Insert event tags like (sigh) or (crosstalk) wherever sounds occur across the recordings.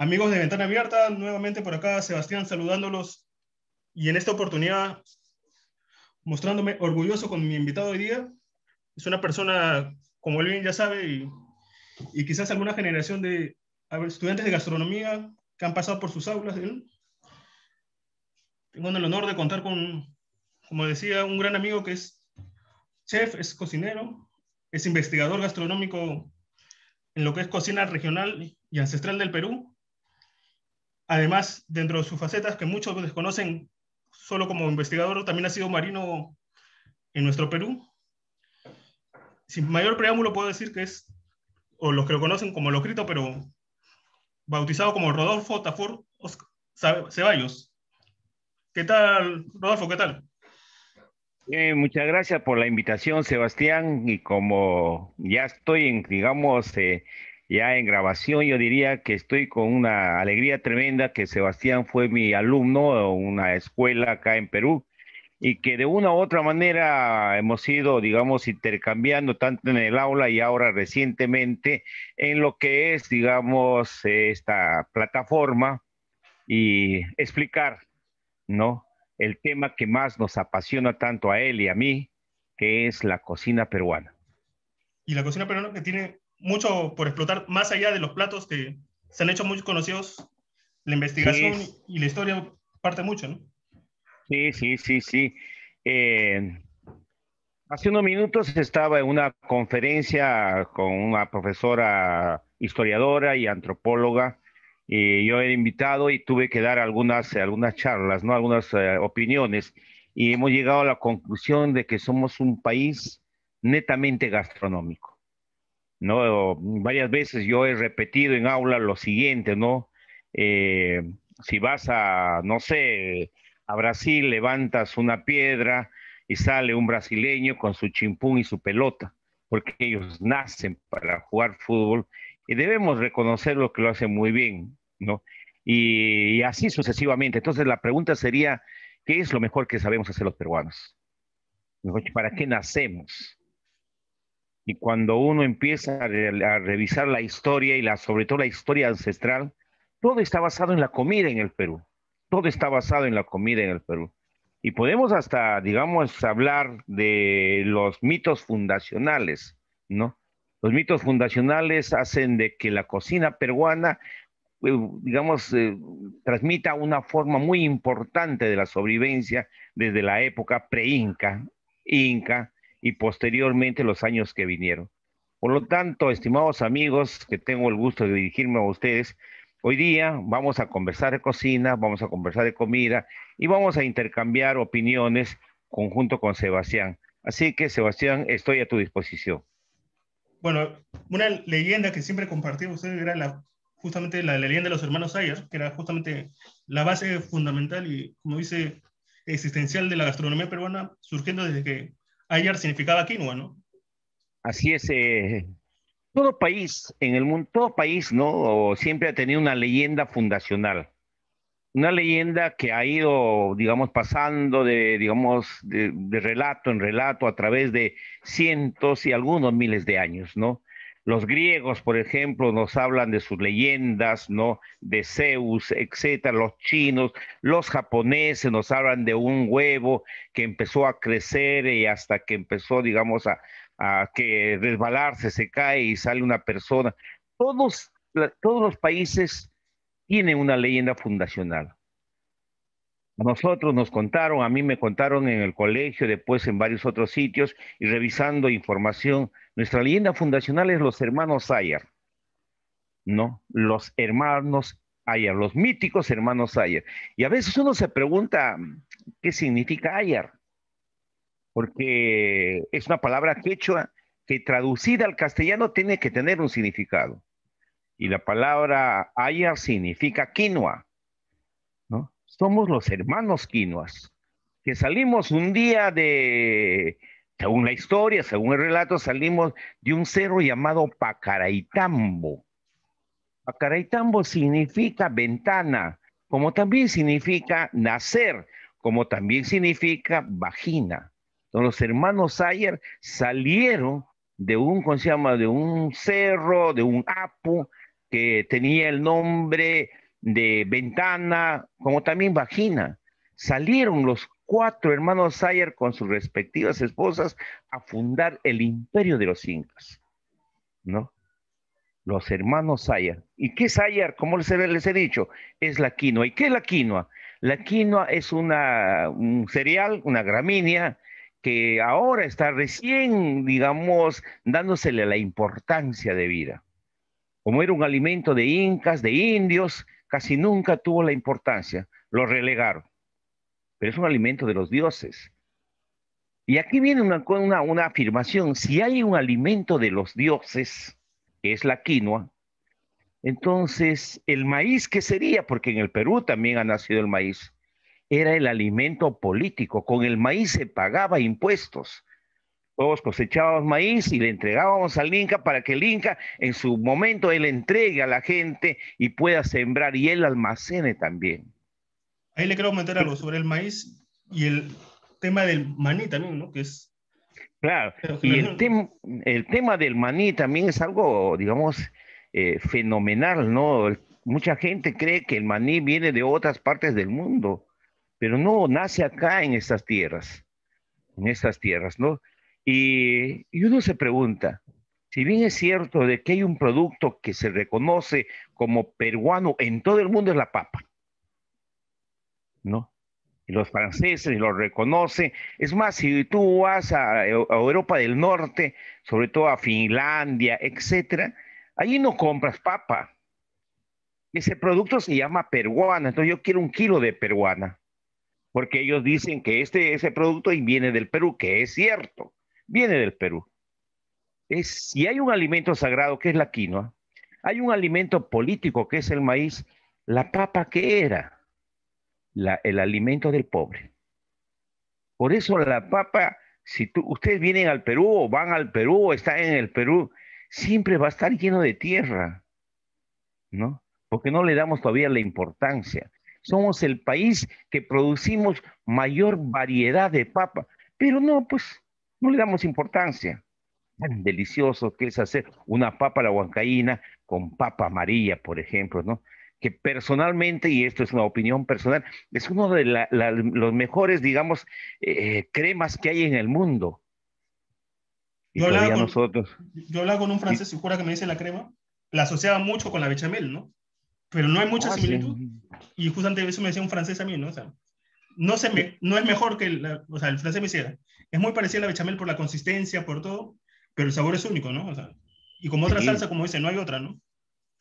Amigos de Ventana Abierta, nuevamente por acá Sebastián saludándolos y en esta oportunidad mostrándome orgulloso con mi invitado hoy día. Es una persona, como él bien ya sabe, y, y quizás alguna generación de estudiantes de gastronomía que han pasado por sus aulas. Tengo el honor de contar con, como decía, un gran amigo que es chef, es cocinero, es investigador gastronómico en lo que es cocina regional y ancestral del Perú. Además, dentro de sus facetas que muchos desconocen, solo como investigador, también ha sido marino en nuestro Perú. Sin mayor preámbulo puedo decir que es, o los que lo conocen como Locrito, pero bautizado como Rodolfo Tafor Ceballos. ¿Qué tal, Rodolfo? ¿Qué tal? Muchas gracias por la invitación, Sebastián. Y como ya estoy en, digamos, eh, ya en grabación, yo diría que estoy con una alegría tremenda que Sebastián fue mi alumno en una escuela acá en Perú y que de una u otra manera hemos ido, digamos, intercambiando tanto en el aula y ahora recientemente en lo que es, digamos, esta plataforma y explicar, ¿no? El tema que más nos apasiona tanto a él y a mí, que es la cocina peruana. Y la cocina peruana que tiene mucho por explotar, más allá de los platos que se han hecho muy conocidos, la investigación y la historia parte mucho, ¿no? Sí, sí, sí, sí. Eh, hace unos minutos estaba en una conferencia con una profesora historiadora y antropóloga, y yo he invitado y tuve que dar algunas, algunas charlas, ¿no? algunas eh, opiniones, y hemos llegado a la conclusión de que somos un país netamente gastronómico. ¿No? Varias veces yo he repetido en aula lo siguiente, ¿no? Eh, si vas a, no sé, a Brasil, levantas una piedra y sale un brasileño con su chimpún y su pelota, porque ellos nacen para jugar fútbol y debemos reconocer lo que lo hacen muy bien, ¿no? Y, y así sucesivamente. Entonces la pregunta sería, ¿qué es lo mejor que sabemos hacer los peruanos? ¿Para qué nacemos? Y cuando uno empieza a, revisar la historia y la, sobre todo la historia ancestral, todo está basado en la comida en el Perú. Todo está basado en la comida en el Perú. Y podemos hasta, digamos, hablar de los mitos fundacionales, ¿no? Los mitos fundacionales hacen de que la cocina peruana, eh, digamos, eh, transmita una forma muy importante de la sobrevivencia desde la época pre-inca, inca, y posteriormente los años que vinieron. Por lo tanto, estimados amigos, que tengo el gusto de dirigirme a ustedes, hoy día vamos a conversar de cocina, vamos a conversar de comida y vamos a intercambiar opiniones conjunto con Sebastián. Así que, Sebastián, estoy a tu disposición. Bueno, una leyenda que siempre compartí usted era justamente la, leyenda de los hermanos Ayer, que era justamente la base fundamental y, como dice, existencial de la gastronomía peruana, surgiendo desde que Ayer significaba quinoa, ¿no? Así es. Eh, todo país en el mundo, todo país, ¿no? Siempre ha tenido una leyenda fundacional. Una leyenda que ha ido, digamos, pasando de, digamos, de, de relato en relato a través de cientos y algunos miles de años, ¿no? Los griegos, por ejemplo, nos hablan de sus leyendas, ¿no? De Zeus, etcétera. Los chinos, los japoneses nos hablan de un huevo que empezó a crecer y hasta que empezó, digamos, a, a que resbalarse, se cae y sale una persona. Todos, todos los países tienen una leyenda fundacional. Nosotros nos contaron, a mí me contaron en el colegio, después en varios otros sitios, y revisando información, nuestra leyenda fundacional es los hermanos Ayer, ¿no? Los hermanos Ayer, los míticos hermanos Ayer. Y a veces uno se pregunta, ¿qué significa Ayer? Porque es una palabra quechua que traducida al castellano tiene que tener un significado. Y la palabra Ayer significa quinoa somos los hermanos quinoas, que salimos un día de, según la historia, según el relato, salimos de un cerro llamado Pacaraitambo. Pacaraitambo significa ventana, como también significa nacer, como también significa vagina. Entonces, los hermanos Ayer salieron de un, ¿cómo se llama? De un cerro, de un apu, que tenía el nombre de ventana, como también vagina. Salieron los cuatro hermanos Sayar con sus respectivas esposas a fundar el imperio de los incas, ¿no? Los hermanos Sayar. ¿Y qué es Sayar? Como les he, dicho, es la quinoa. ¿Y qué es la quinoa? La quinoa es una, un cereal, una gramínea, que ahora está recién, digamos, dándosele la importancia de vida. Como era un alimento de incas, de indios, casi nunca tuvo la importancia, lo relegaron. Pero es un alimento de los dioses. Y aquí viene una, una, una afirmación, si hay un alimento de los dioses, que es la quinoa, entonces el maíz, ¿qué sería? Porque en el Perú también ha nacido el maíz era el alimento político. Con el maíz se pagaba impuestos. Todos cosechábamos maíz y le entregábamos al Inca para que el Inca en su momento él entregue a la gente y pueda sembrar y él almacene también. Ahí le quiero comentar algo sobre el maíz y el tema del maní también, ¿no? Que es... Claro, y el, el tema del maní también es algo, digamos, eh, fenomenal, ¿no? Mucha gente cree que el maní viene de otras partes del mundo pero no nace acá en estas tierras, en estas tierras, ¿no? Y, uno se pregunta, si bien es cierto de que hay un producto que se reconoce como peruano en todo el mundo es la papa, ¿no? Y los franceses lo reconocen. Es más, si tú vas a, a Europa del Norte, sobre todo a Finlandia, etcétera, allí no compras papa. Ese producto se llama peruana, entonces yo quiero un kilo de peruana porque ellos dicen que este, ese producto viene del Perú, que es cierto, viene del Perú. Es, si hay un alimento sagrado que es la quinoa, hay un alimento político que es el maíz, la papa que era el alimento del pobre. Por eso la papa, si tú, ustedes vienen al Perú o van al Perú o están en el Perú, siempre va a estar lleno de tierra, ¿no? Porque no le damos todavía la importancia. Somos el país que producimos mayor variedad de papa, pero no, pues no le damos importancia. Tan delicioso que es hacer una papa a la huancaína con papa amarilla, por ejemplo, ¿no? Que personalmente, y esto es una opinión personal, es uno de los mejores, digamos, eh, cremas que hay en el mundo. yo, hablaba con, nosotros... yo hablaba con un francés, y jura que me dice la crema, la asociaba mucho con la bechamel, ¿no? pero no hay mucha ah, similitud. Y justamente eso me decía un francés a mí, ¿no? O sea, no, se me, no es mejor que, el, o sea, el francés me decía, es muy parecida a la bechamel por la consistencia, por todo, pero el sabor es único, ¿no? O sea, y como otra salsa, como dice, no hay otra, ¿no?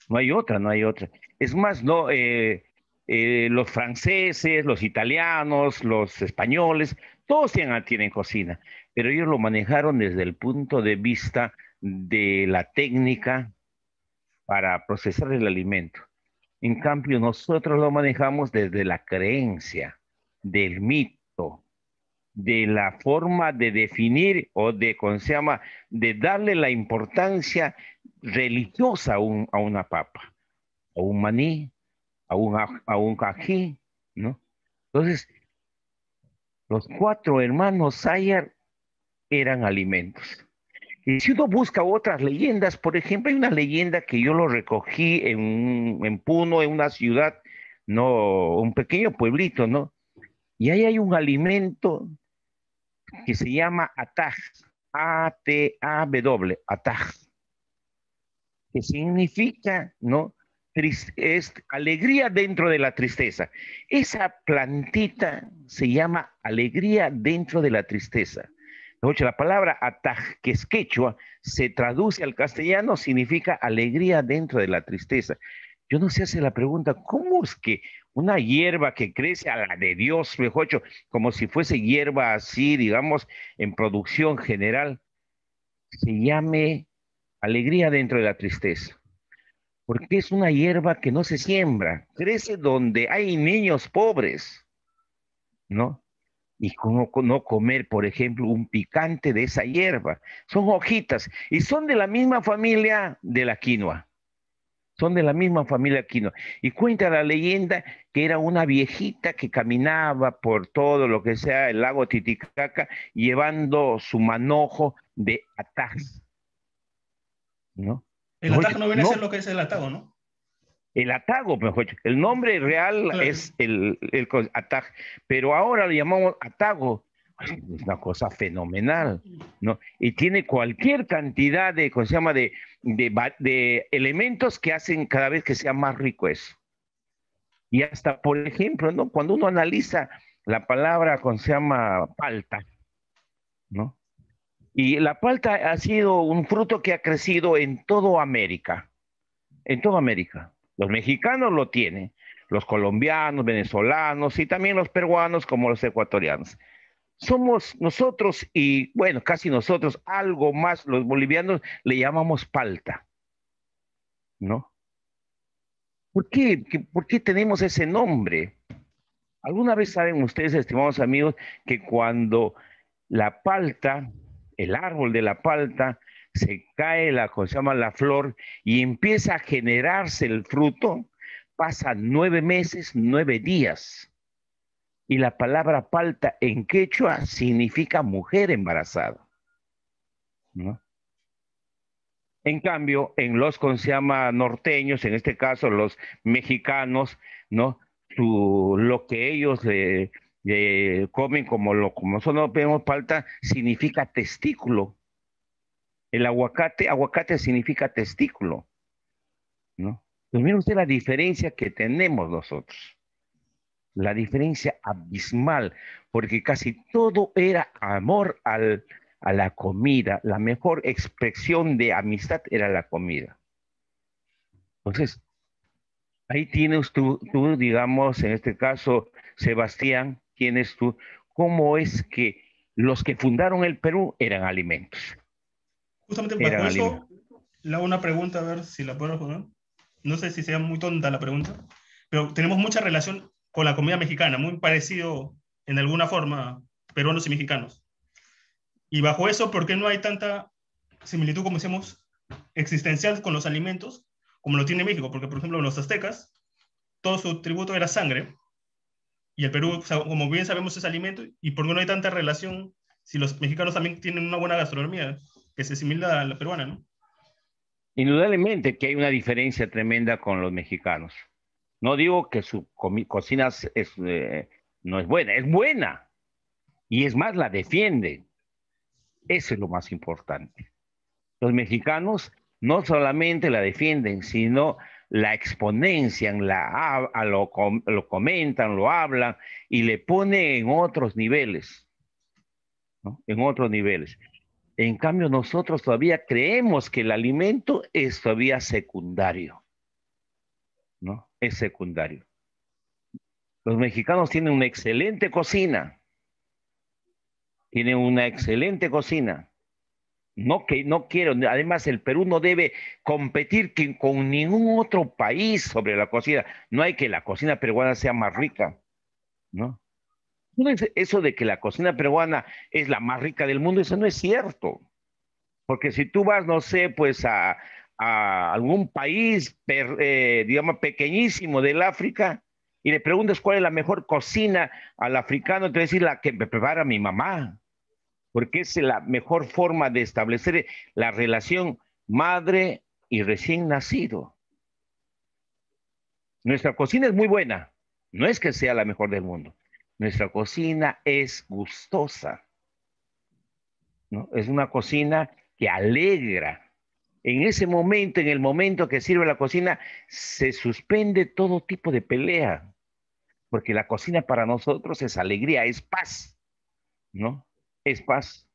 No hay otra, no hay otra. Es más, no, eh, eh, los franceses, los italianos, los españoles, todos tienen, tienen cocina, pero ellos lo manejaron desde el punto de vista de la técnica para procesar el alimento. En cambio, nosotros lo manejamos desde la creencia, del mito, de la forma de definir o de, ¿cómo se llama?, de darle la importancia religiosa a, una papa, a un maní, a un, a un cají, ¿no? Entonces, los cuatro hermanos Sayar eran alimentos. Y si uno busca otras leyendas, por ejemplo, hay una leyenda que yo lo recogí en, en Puno, en una ciudad, no, un pequeño pueblito, ¿no? Y ahí hay un alimento que se llama ataj, A-T-A-W, ataj, que significa, ¿no? es alegría dentro de la tristeza. Esa plantita se llama alegría dentro de la tristeza la palabra ataj, que es quechua, se traduce al castellano, significa alegría dentro de la tristeza. Yo no sé hace la pregunta, ¿cómo es que una hierba que crece a la de Dios, mejor como si fuese hierba así, digamos, en producción general, se llame alegría dentro de la tristeza? Porque es una hierba que no se siembra, crece donde hay niños pobres, ¿no? y cómo no comer, por ejemplo, un picante de esa hierba. Son hojitas y son de la misma familia de la quinoa. Son de la misma familia quinoa. Y cuenta la leyenda que era una viejita que caminaba por todo lo que sea el lago Titicaca llevando su manojo de ataj. ¿No? El ataj no viene a ser lo que es el atago, ¿no? El atago, mejor El nombre real es el, el ataj, pero ahora lo llamamos atago. Es una cosa fenomenal, ¿no? Y tiene cualquier cantidad de, ¿cómo se llama? De, de, de elementos que hacen cada vez que sea más rico eso. Y hasta, por ejemplo, ¿no? Cuando uno analiza la palabra, ¿cómo se llama? Palta, ¿no? Y la palta ha sido un fruto que ha crecido en toda América, en toda América. Los mexicanos lo tienen, los colombianos, venezolanos y también los peruanos como los ecuatorianos. Somos nosotros y, bueno, casi nosotros, algo más, los bolivianos le llamamos palta, ¿no? ¿Por qué, ¿Por qué tenemos ese nombre? ¿Alguna vez saben ustedes, estimados amigos, que cuando la palta el árbol de la palta, se cae la, se llama la flor y empieza a generarse el fruto, pasa nueve meses, nueve días. Y la palabra palta en quechua significa mujer embarazada. En cambio, en los con se llama norteños, en este caso los mexicanos, ¿no? lo que ellos comen como lo como nosotros vemos palta, significa testículo. El aguacate, aguacate significa testículo. ¿No? Pues miren usted la diferencia que tenemos nosotros. La diferencia abismal, porque casi todo era amor al, a la comida. La mejor expresión de amistad era la comida. Entonces, ahí tienes tú, tú digamos, en este caso, Sebastián, tienes tú, cómo es que los que fundaron el Perú eran alimentos. Justamente bajo eso, le hago una pregunta, a ver si la puedo responder. No sé si sea muy tonta la pregunta, pero tenemos mucha relación con la comida mexicana, muy parecido en alguna forma peruanos y mexicanos. Y bajo eso, ¿por qué no hay tanta similitud, como decíamos, existencial con los alimentos, como lo tiene México? Porque, por ejemplo, los aztecas, todo su tributo era sangre, y el Perú, como bien sabemos, es alimento, y por qué no hay tanta relación si los mexicanos también tienen una buena gastronomía que se asimila a la peruana, ¿no? Indudablemente que hay una diferencia tremenda con los mexicanos. No digo que su cocina eh, no es buena, es buena. Y es más, la defienden. Eso es lo más importante. Los mexicanos no solamente la defienden, sino la exponencian, la, lo, comentan, lo hablan y le pone en otros niveles, en otros niveles. En cambio, nosotros todavía creemos que el alimento es todavía secundario, ¿no? Es secundario. Los mexicanos tienen una excelente cocina, tienen una excelente cocina, no, que, no quiero, además el Perú no debe competir con ningún otro país sobre la cocina. No hay que la cocina peruana sea más rica, ¿no? Eso de que la cocina peruana es la más rica del mundo, eso no es cierto. Porque si tú vas, no sé, pues a, algún país, eh, digamos, pequeñísimo del África, y le preguntas cuál es la mejor cocina al africano, te a decir la que me prepara mi mamá porque es la mejor forma de establecer la relación madre y recién nacido. Nuestra cocina es muy buena, no es que sea la mejor del mundo. Nuestra cocina es gustosa. ¿no? Es una cocina que alegra. En ese momento, en el momento que sirve la cocina, se suspende todo tipo de pelea, porque la cocina para nosotros es alegría, es paz, ¿no? es paz.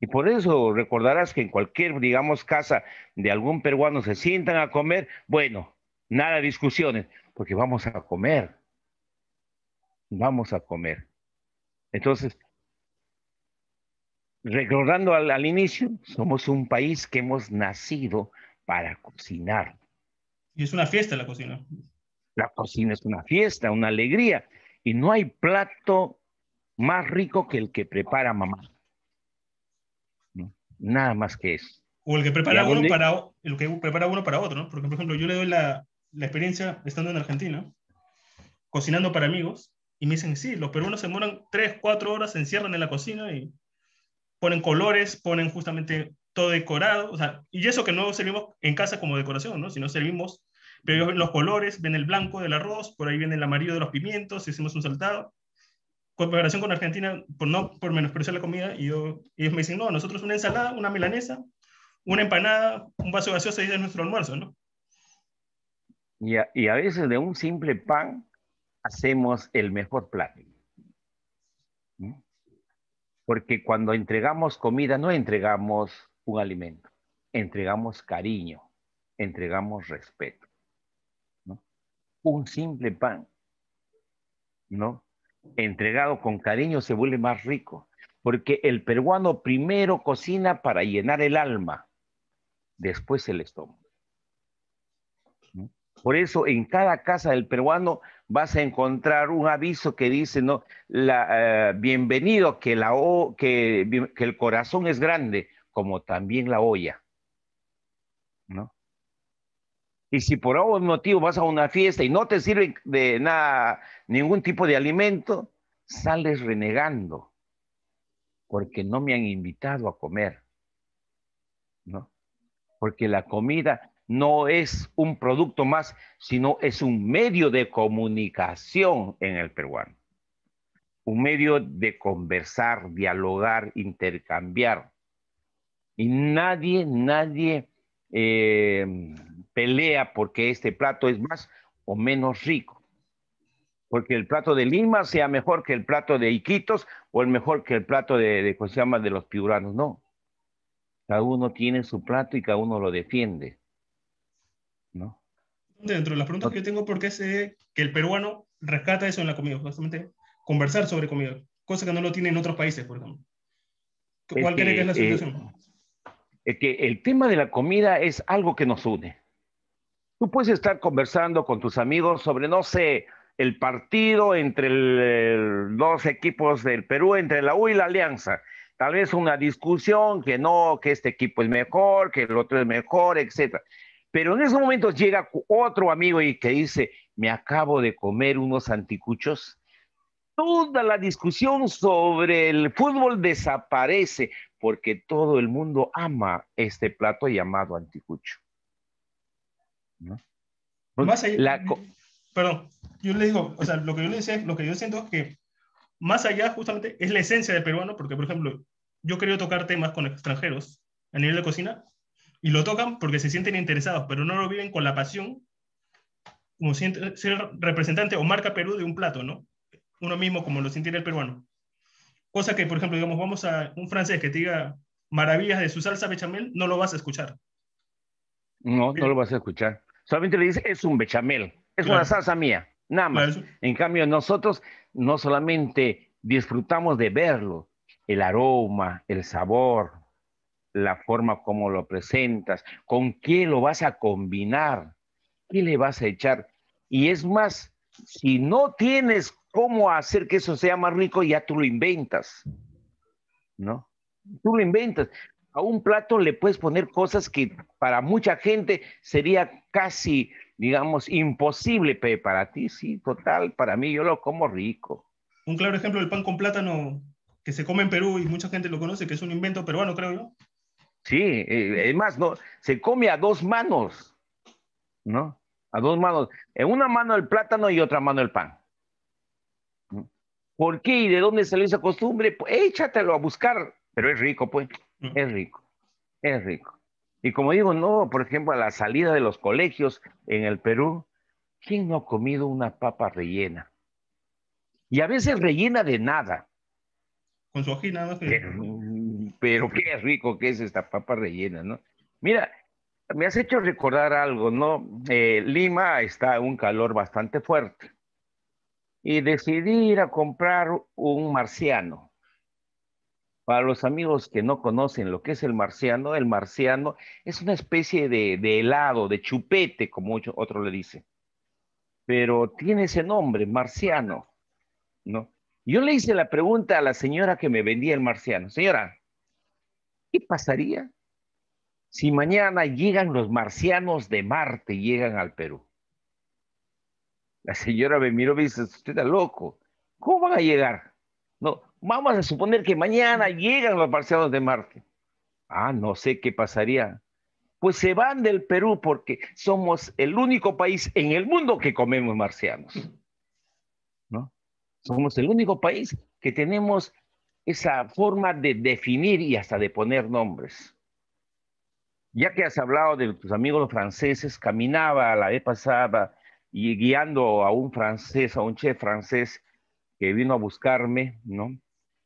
Y por eso recordarás que en cualquier, digamos, casa de algún peruano se sientan a comer, bueno, nada discusiones, porque vamos a comer. Vamos a comer. Entonces, recordando al, al inicio, somos un país que hemos nacido para cocinar. Y es una fiesta la cocina. La cocina es una fiesta, una alegría. Y no hay plato más rico que el que prepara mamá. Nada más que eso. O el que prepara uno para el que prepara uno para otro, ¿no? Porque, por ejemplo, yo le doy la, la, experiencia estando en Argentina, cocinando para amigos, y me dicen, sí, los peruanos se demoran 3, 4 horas, se encierran en la cocina y ponen colores, ponen justamente todo decorado, o sea, y eso que no servimos en casa como decoración, ¿no? Sino servimos Pero ven los colores, ven el blanco del arroz, por ahí viene el amarillo de los pimientos, hicimos un saltado. Comparación con Argentina, por no por menospreciar la comida, y yo, ellos me dicen, no, nosotros una ensalada, una milanesa, una empanada, un vaso de gaseosa y es nuestro almuerzo, ¿no? Y a, y a veces de un simple pan hacemos el mejor plato. Porque cuando entregamos comida no entregamos un alimento, entregamos cariño, entregamos respeto. Un simple pan, ¿no? Entregado con cariño se vuelve más rico, porque el peruano primero cocina para llenar el alma, después el estómago. Por eso en cada casa del peruano vas a encontrar un aviso que dice, ¿no? La, eh, bienvenido, que, la, que, que el corazón es grande, como también la olla. ¿No? Y si por algún motivo vas a una fiesta y no te sirve de nada, ningún tipo de alimento, sales renegando, porque no me han invitado a comer, ¿no? Porque la comida no es un producto más, sino es un medio de comunicación en el peruano. Un medio de conversar, dialogar, intercambiar. Y nadie, nadie eh, pelea porque este plato es más o menos rico. Porque el plato de Lima sea mejor que el plato de Iquitos o el mejor que el plato de, los piuranos. No. Cada uno tiene su plato y cada uno lo defiende. ¿No? Dentro de las preguntas que yo tengo, ¿por qué sé que el peruano rescata eso en la comida? Justamente conversar sobre comida, cosa que no lo tiene en otros países, por ejemplo. ¿Cuál cree que es la eh, situación? es que el tema de la comida es algo que nos une. Tú puedes estar conversando con tus amigos sobre, no sé, el partido entre los dos equipos del Perú, entre la U y la Alianza. Tal vez una discusión que no, que este equipo es mejor, que el otro es mejor, etcétera. Pero en esos momentos llega otro amigo y que dice, me acabo de comer unos anticuchos. Toda la discusión sobre el fútbol desaparece porque todo el mundo ama este plato llamado anticucho. Más allá, perdón, yo le digo, o sea, lo que yo le decía, lo que yo siento es que más allá justamente es la esencia del peruano, porque por ejemplo, yo quería tocar temas con extranjeros a nivel de cocina y lo tocan porque se sienten interesados, pero no lo viven con la pasión como ser representante o marca Perú de un plato, ¿no? Uno mismo como lo sintiera el peruano. Cosa que, por ejemplo, digamos, vamos a un francés que te diga maravillas de su salsa bechamel, no lo vas a escuchar. No, no lo vas a escuchar. Solamente le dice, es un bechamel, es una salsa mía, nada más. En cambio, nosotros no solamente disfrutamos de verlo, el aroma, el sabor, la forma como lo presentas, con qué lo vas a combinar, qué le vas a echar. Y es más, si no tienes cómo hacer que eso sea más rico, ya tú lo inventas, ¿no? Tú lo inventas. A un plato le puedes poner cosas que para mucha gente sería casi, digamos, imposible, pero para ti sí, total, para mí yo lo como rico. Un claro ejemplo del pan con plátano que se come en Perú y mucha gente lo conoce, que es un invento peruano, creo yo. Sí, eh, es más, no, se come a dos manos, ¿no? A dos manos. En una mano el plátano y otra mano el pan. ¿Por qué y de dónde salió esa costumbre? Pues échatelo a buscar, pero es rico, pues, es rico, es rico. Y como digo, no, por ejemplo, a la salida de los colegios en el Perú, ¿quién no ha comido una papa rellena? Y a veces rellena de nada. Con su ají nada pero qué rico que es esta papa rellena, ¿no? Mira, me has hecho recordar algo, ¿no? Eh, Lima está un calor bastante fuerte y decidí ir a comprar un marciano. Para los amigos que no conocen lo que es el marciano, el marciano es una especie de, de helado, de chupete, como otro le dice. Pero tiene ese nombre, marciano, ¿no? Yo le hice la pregunta a la señora que me vendía el marciano. Señora, ¿Qué pasaría si mañana llegan los marcianos de Marte y llegan al Perú? La señora me miró y dice, usted está loco. ¿Cómo van a llegar? No, vamos a suponer que mañana llegan los marcianos de Marte. Ah, no sé qué pasaría. pues se van del Perú porque somos el único país en el mundo que comemos marcianos. ¿No? Somos el único país que tenemos esa forma de definir y hasta de poner nombres. Ya que has hablado de tus amigos franceses, caminaba la vez pasada y guiando a un francés, a un chef francés que vino a buscarme, ¿no?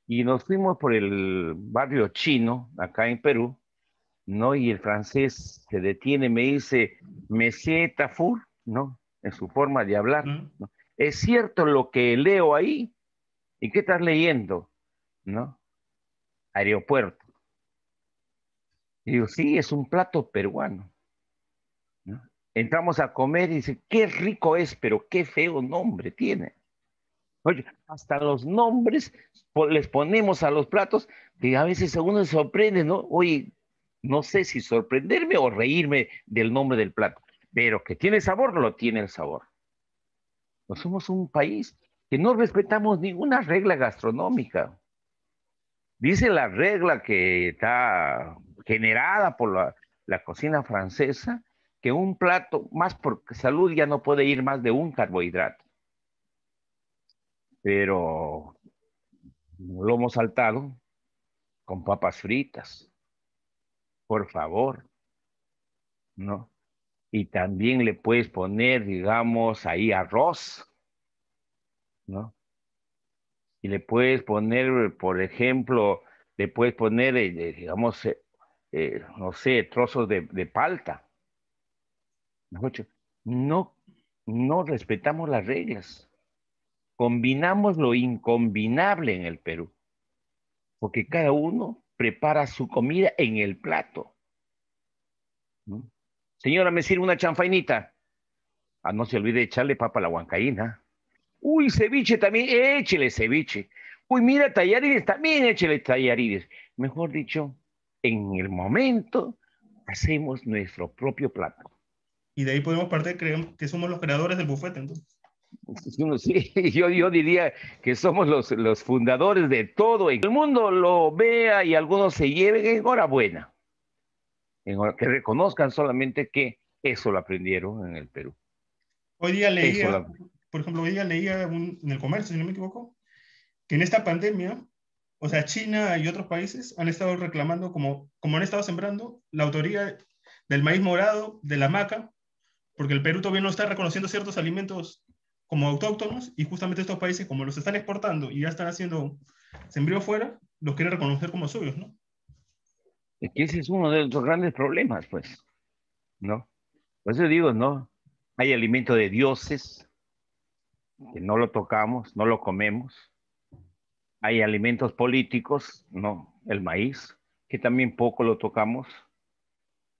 Y nos fuimos por el barrio chino, acá en Perú, ¿no? Y el francés se detiene, me dice, Monsieur Tafour, ¿no? En su forma de hablar. ¿Es cierto lo que leo ahí? ¿Y qué estás leyendo? ¿No? Aeropuerto. Y digo, sí, es un plato peruano. Entramos a comer y dice, qué rico es, pero qué feo nombre tiene. Oye, hasta los nombres les ponemos a los platos que a veces uno se sorprende, ¿no? Oye, no sé si sorprenderme o reírme del nombre del plato, pero que tiene sabor, lo tiene el sabor. No somos un país que no respetamos ninguna regla gastronómica. Dice la regla que está generada por la, cocina francesa que un plato, más por salud, ya no puede ir más de un carbohidrato. Pero lo hemos saltado con papas fritas, por favor, ¿no? Y también le puedes poner, digamos, ahí arroz, ¿no? Y le puedes poner, por ejemplo, le puedes poner, eh, eh, digamos, eh, no sé, trozos de, palta. No, no respetamos las reglas. Combinamos lo incombinable en el Perú, porque cada uno prepara su comida en el plato. Señora, ¿me sirve una chanfainita? Ah, no se olvide echarle papa a la huancaína. Uy, ceviche también, échele ceviche. Uy, mira, tallarines, también échele tallarines. Mejor dicho, en el momento hacemos nuestro propio plato. Y de ahí podemos partir que somos los creadores del bufete, entonces. (laughs) Sí, yo, yo diría que somos los, los fundadores de todo. El mundo lo vea y algunos se lleven, enhorabuena. Que reconozcan solamente que eso lo aprendieron en el Perú. Hoy día leía, por ejemplo, día leía en el comercio, si no me equivoco, que en esta pandemia, o sea, China y otros países han estado reclamando, como, como han estado sembrando, la autoría del maíz morado, de la maca, porque el Perú todavía no está reconociendo ciertos alimentos como autóctonos y justamente estos países como los están exportando y ya están haciendo sembrío fuera, los quieren reconocer como suyos, ¿no? Es que ese es uno de los grandes problemas, pues, ¿no? Por eso digo, ¿no? Hay alimento de dioses que no lo tocamos, no lo comemos. Hay alimentos políticos, ¿no? El maíz, que también poco lo tocamos,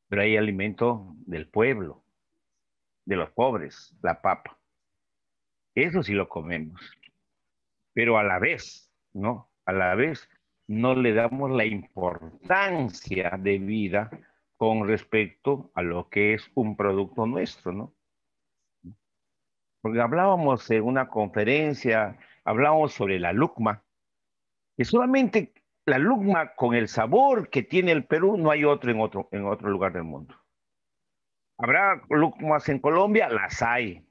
pero hay alimento del pueblo, de los pobres, la papa. Eso sí lo comemos. Pero a la vez, ¿no? A la vez no le damos la importancia de vida con respecto a lo que es un producto nuestro, ¿no? Porque hablábamos en una conferencia, hablábamos sobre la lucma, que solamente la lucma con el sabor que tiene el Perú no hay otro en otro, en otro lugar del mundo. ¿Habrá lucmas en Colombia? Las hay.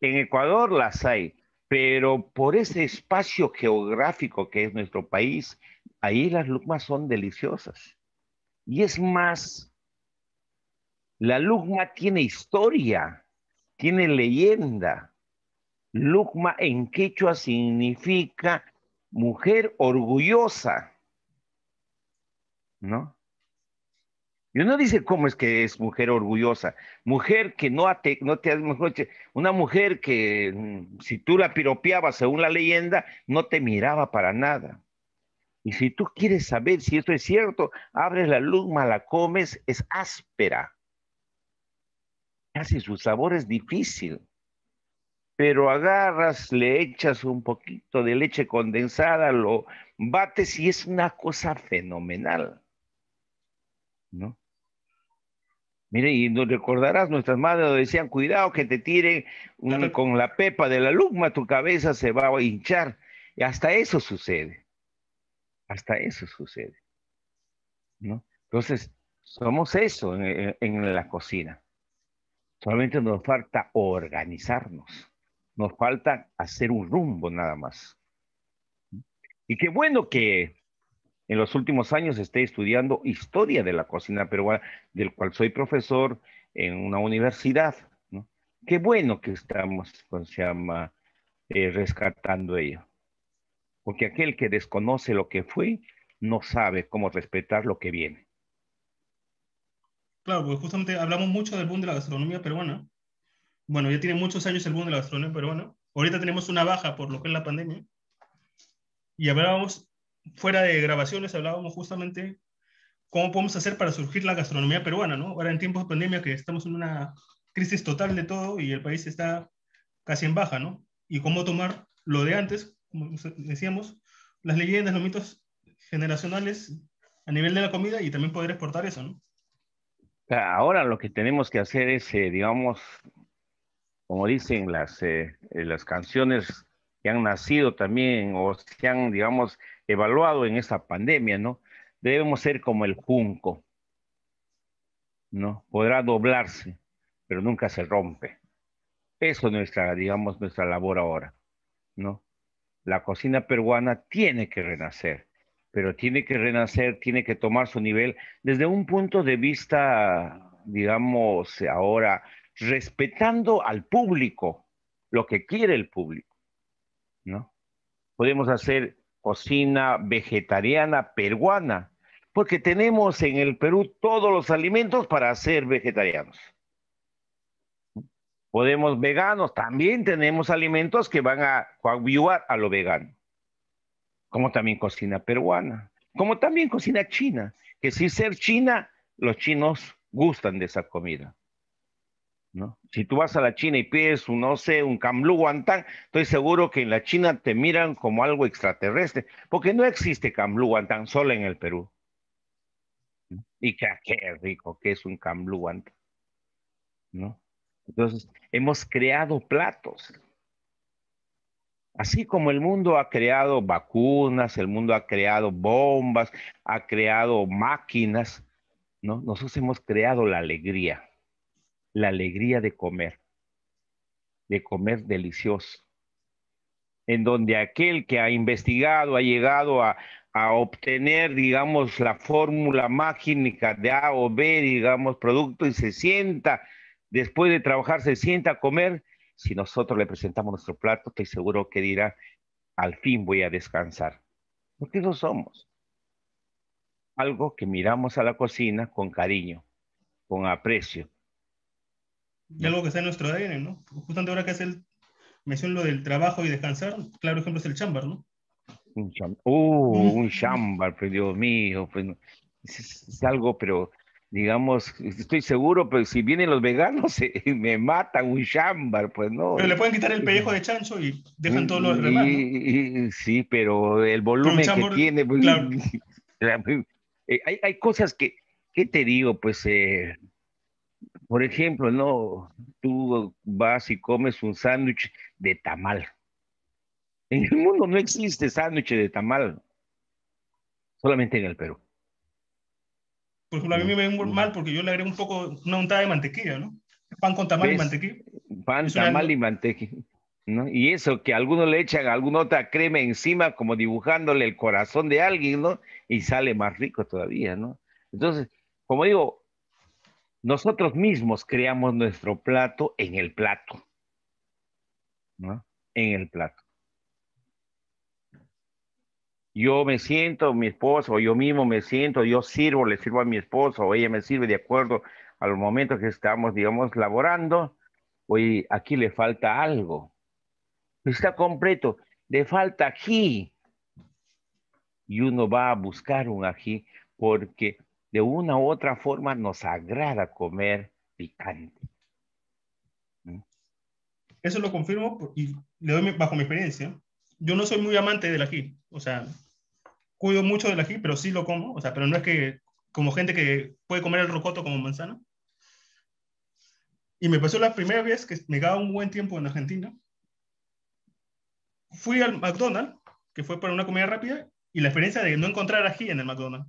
En Ecuador las hay. Pero por ese espacio geográfico que es nuestro país, ahí las lucmas son deliciosas. Y es más, la lucma tiene historia, tiene leyenda. Lucma en quechua significa mujer orgullosa, ¿no? Y uno dice, ¿cómo es que es mujer orgullosa? Mujer que no, te, no te una mujer que mm, si tú la piropeabas según la leyenda, no te miraba para nada. Y si tú quieres saber si esto es cierto, abres la luma, la comes, es áspera. Casi su sabor es difícil. Pero agarras, le echas un poquito de leche condensada, lo bates y es una cosa fenomenal. ¿No? Mire, y nos recordarás, nuestras madres decían, cuidado que te tiren con la pepa de la luma, tu cabeza se va a hinchar. Y hasta eso sucede. Hasta eso sucede. ¿no? Entonces, Somos eso en, la cocina. Solamente nos falta organizarnos. Nos falta hacer un rumbo nada más. Y qué bueno que en los últimos años esté estudiando historia de la cocina peruana, del cual soy profesor en una universidad. Qué bueno que estamos, se llama, eh, rescatando ello. Porque aquel que desconoce lo que fue, no sabe cómo respetar lo que viene. Claro, porque justamente hablamos mucho del boom de la gastronomía peruana. Bueno, ya tiene muchos años el boom de la gastronomía peruana. Ahorita tenemos una baja por lo que es la pandemia. Y hablábamos, fuera de grabaciones, hablábamos justamente cómo podemos hacer para surgir la gastronomía peruana, ¿no? Ahora en tiempos de pandemia que estamos en una crisis total de todo y el país está casi en baja, ¿no? Y cómo tomar lo de antes, como decíamos, las leyendas, los mitos generacionales a nivel de la comida y también poder exportar eso, ¿no? Ahora lo que tenemos que hacer es, eh, digamos, como dicen las, eh, eh, las canciones que han nacido también o se han, digamos, evaluado en esta pandemia, ¿no? Debemos ser como el junco, ¿no? Podrá doblarse, pero nunca se rompe. Eso es nuestra, digamos, nuestra labor ahora, ¿no? La cocina peruana tiene que renacer pero tiene que renacer, tiene que tomar su nivel desde un punto de vista, digamos, ahora, respetando al público, lo que quiere el público, ¿no? Podemos hacer cocina vegetariana peruana, porque tenemos en el Perú todos los alimentos para ser vegetarianos. Podemos veganos, también tenemos alimentos que van a coadyuvar a lo vegano como también cocina peruana, como también cocina china, que si ser china, los chinos gustan de esa comida. Si tú vas a la China y pides un, no sé, un camlu guantán, estoy seguro que en la China te miran como algo extraterrestre, porque no existe camlu guantán solo en el Perú. Y que ah, qué rico que es un camlu guantán. Entonces, hemos creado platos Así como el mundo ha creado vacunas, el mundo ha creado bombas, ha creado máquinas, ¿no? Nosotros hemos creado la alegría, la alegría de comer, de comer delicioso, en donde aquel que ha investigado, ha llegado a, a obtener, digamos, la fórmula mágica de A o B, digamos, producto y se sienta, después de trabajar, se sienta a comer, si nosotros le presentamos nuestro plato, estoy seguro que dirá, al fin voy a descansar. Porque eso somos. Algo que miramos a la cocina con cariño, con aprecio. Y algo que está en nuestro ADN, ¿no? Justamente ahora que hace el, mención lo del trabajo y descansar, claro ejemplo es el chambar, ¿no? Un chambar, uh, un chambar, pues Dios mío, pues, es, algo, pero digamos, estoy seguro, pero si vienen los veganos (laughs) me matan un chambar, pues no. Pero le pueden quitar el pellejo de chancho y dejan todo lo demás. sí, pero el volumen que tiene, pues, (laughs) eh, hay, hay, cosas que, ¿qué te digo? Pues, eh, por ejemplo, no, tú vas y comes un sándwich de tamal. En el mundo no existe sándwich de tamal, solamente en el Perú. Por ejemplo, a mí me ven mal porque yo le agrego un poco, una untada de mantequilla, ¿no? Pan con tamal y mantequilla. Pan, tamal y mantequilla. ¿no? Y eso que algunos le echan alguna otra crema encima, como dibujándole el corazón de alguien, ¿no? Y sale más rico todavía, ¿no? Entonces, como digo, nosotros mismos creamos nuestro plato en el plato, ¿no? En el plato yo me siento, mi esposo, yo mismo me siento, yo sirvo, le sirvo a mi esposo, o ella me sirve de acuerdo a los momentos que estamos, digamos, laborando, oye, aquí le falta algo. Está completo, le falta ají. Y uno va a buscar un ají porque de una u otra forma nos agrada comer picante. ¿Mm? Eso lo confirmo y le doy bajo mi experiencia. Yo no soy muy amante del ají, o sea, cuido mucho del ají, pero sí lo como, o sea, pero no es que como gente que puede comer el rocoto como manzana. Y me pasó la primera vez que me quedaba un buen tiempo en Argentina. Fui al McDonald's, que fue para una comida rápida, y la experiencia de no encontrar ají en el McDonald's.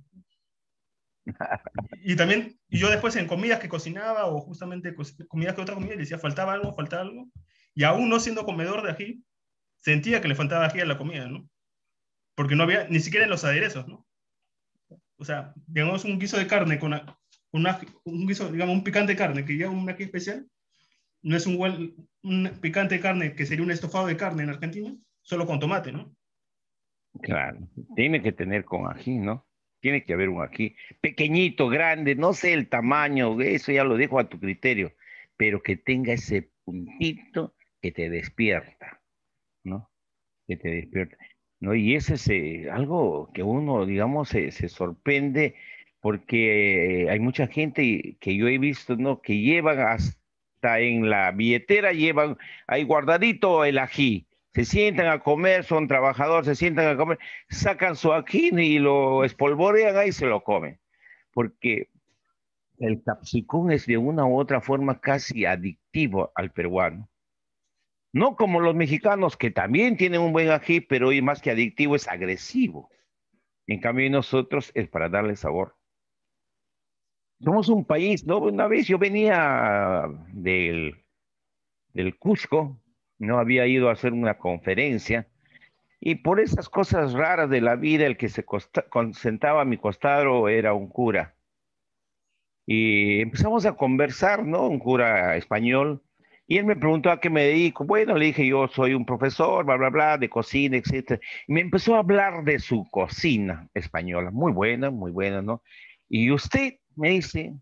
Y también, y yo después en comidas que cocinaba o justamente comidas que otra comida, decía, faltaba algo, faltaba algo. Y aún no siendo comedor de ají, sentía que le faltaba ají a la comida, ¿no? Porque no había, ni siquiera en los aderezos, ¿no? O sea, digamos un guiso de carne con una, un guiso, digamos, un picante de carne que lleva un ají especial, no es un, un picante de carne que sería un estofado de carne en Argentina, solo con tomate, ¿no? Claro, tiene que tener con ají, ¿no? Tiene que haber un ají, pequeñito, grande, no sé el tamaño, eso ya lo dejo a tu criterio, pero que tenga ese puntito que te despierta, ¿no? Que te despierta. ¿no? Y ese es eh, algo que uno, digamos, se, sorprende porque hay mucha gente que yo he visto, ¿no? Que llevan hasta en la billetera, llevan ahí guardadito el ají. Se sientan a comer, son trabajadores, se sientan a comer, sacan su ají y lo espolvorean ahí y se lo comen. Porque el capsicum es de una u otra forma casi adictivo al peruano. No como los mexicanos que también tienen un buen ají, pero hoy más que adictivo es agresivo. En cambio nosotros es para darle sabor. Somos un país, ¿no? Una vez yo venía del, del Cusco, no había ido a hacer una conferencia, y por esas cosas raras de la vida, el que se sentaba a mi costado era un cura. Y empezamos a conversar, ¿no? Un cura español, y él me preguntó a qué me dedico. Bueno, le dije, yo soy un profesor, bla, bla, bla, de cocina, etc. Y me empezó a hablar de su cocina española. Muy buena, muy buena, ¿no? Y usted me dice,